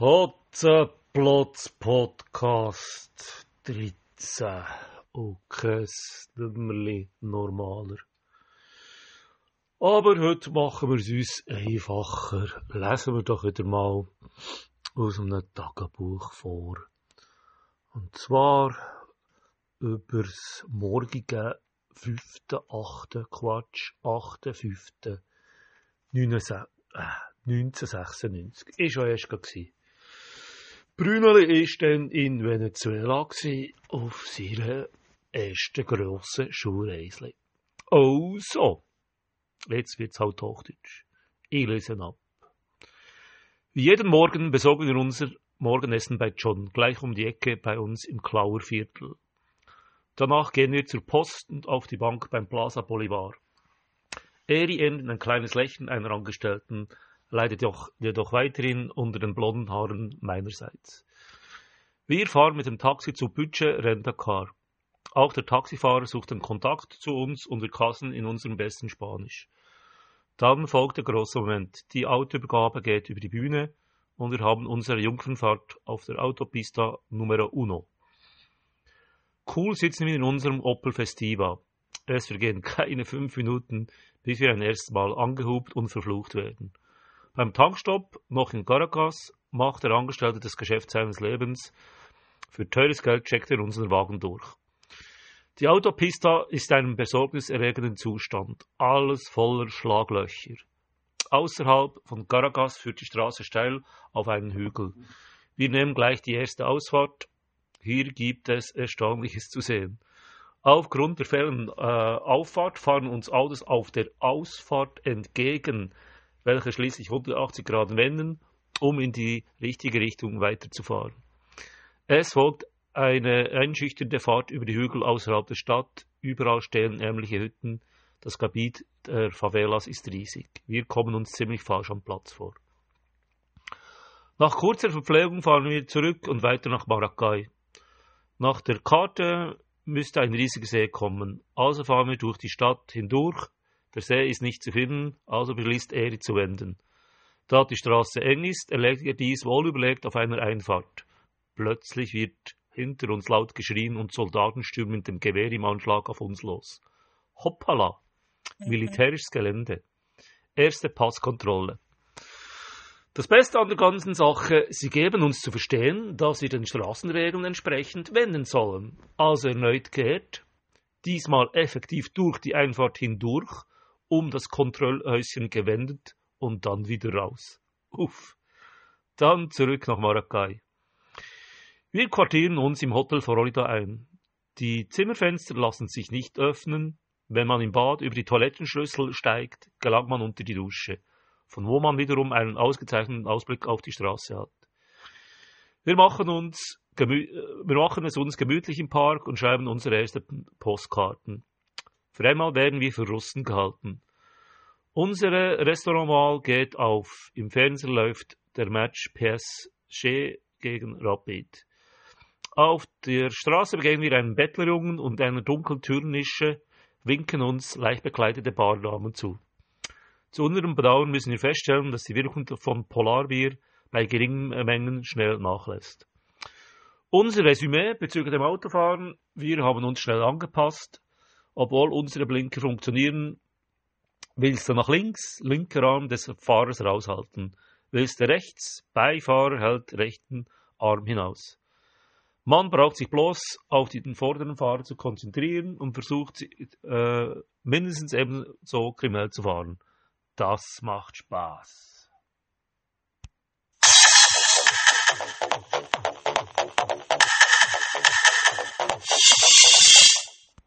Hotzenplotz Podcast 13 und kein Nummerli normaler. Aber heute machen wir es uns einfacher. Lesen wir doch wieder mal aus einem Tagebuch vor. Und zwar über das morgige 5.8. Quatsch, 8.5. 1996. Ist ja erst gewesen. Brüneli ist dann in Venezuela gewesen, auf seiner ersten grossen Schulreise. Oh so. Jetzt wird's halt Hochdeutsch. Ich lese ab. Wie jeden Morgen besorgen wir unser Morgenessen bei John, gleich um die Ecke bei uns im Klauerviertel. Danach gehen wir zur Post und auf die Bank beim Plaza Bolivar. Eri endet ein kleines Lächeln einer Angestellten, leidet jedoch, jedoch weiterhin unter den blonden Haaren meinerseits. Wir fahren mit dem Taxi zu Budget Rentacar. Auch der Taxifahrer sucht den Kontakt zu uns und wir kassen in unserem besten Spanisch. Dann folgt der große Moment. Die Autoübergabe geht über die Bühne und wir haben unsere Jungfernfahrt auf der Autopista Numero Uno. Cool sitzen wir in unserem Opel Festiva. Es vergehen keine fünf Minuten, bis wir ein erstes Mal angehupt und verflucht werden. Beim Tankstopp, noch in Caracas, macht der Angestellte das Geschäft seines Lebens. Für teures Geld checkt er unseren Wagen durch. Die Autopista ist in einem besorgniserregenden Zustand. Alles voller Schlaglöcher. Außerhalb von Caracas führt die Straße steil auf einen Hügel. Wir nehmen gleich die erste Ausfahrt. Hier gibt es Erstaunliches zu sehen. Aufgrund der fehlenden äh, Auffahrt fahren uns Autos auf der Ausfahrt entgegen, welche schließlich 180 Grad wenden, um in die richtige Richtung weiterzufahren. Es folgt eine einschüchternde Fahrt über die Hügel außerhalb der Stadt. Überall stehen ärmliche Hütten. Das Gebiet der Favelas ist riesig. Wir kommen uns ziemlich falsch am Platz vor. Nach kurzer Verpflegung fahren wir zurück und weiter nach Maracay. Nach der Karte müsste ein riesiger See kommen. Also fahren wir durch die Stadt hindurch. Der See ist nicht zu finden, also beschließt Eri zu wenden. Da die Straße eng ist, erlegt er dies wohlüberlegt auf einer Einfahrt. Plötzlich wird hinter uns laut geschrien und Soldaten stürmen mit dem Gewehr im Anschlag auf uns los. Hoppala! Militärisches Gelände. Erste Passkontrolle. Das Beste an der ganzen Sache, sie geben uns zu verstehen, dass wir den Straßenregeln entsprechend wenden sollen. Also erneut kehrt, diesmal effektiv durch die Einfahrt hindurch, um das Kontrollhäuschen gewendet und dann wieder raus. Uff. Dann zurück nach Maracay. Wir quartieren uns im Hotel Florida ein. Die Zimmerfenster lassen sich nicht öffnen. Wenn man im Bad über die Toilettenschlüssel steigt, gelangt man unter die Dusche von wo man wiederum einen ausgezeichneten Ausblick auf die Straße hat. Wir machen, uns, wir machen es uns gemütlich im Park und schreiben unsere ersten Postkarten. Für einmal werden wir für Russen gehalten. Unsere Restaurantwahl geht auf. Im Fernsehen läuft der Match PSG gegen Rapid. Auf der Straße begegnen wir einen Bettlerjungen und einer dunklen Türnische, winken uns leicht bekleidete Bardamen zu. Zu unserem Bedauern müssen wir feststellen, dass die Wirkung von Polarbier bei geringen Mengen schnell nachlässt. Unser Resümee bezüglich dem Autofahren, wir haben uns schnell angepasst. Obwohl unsere Blinker funktionieren, willst du nach links, linker Arm des Fahrers raushalten. Willst du rechts, Beifahrer hält rechten Arm hinaus. Man braucht sich bloß auf den vorderen Fahrer zu konzentrieren und versucht äh, mindestens ebenso kriminell zu fahren. Das macht Spaß.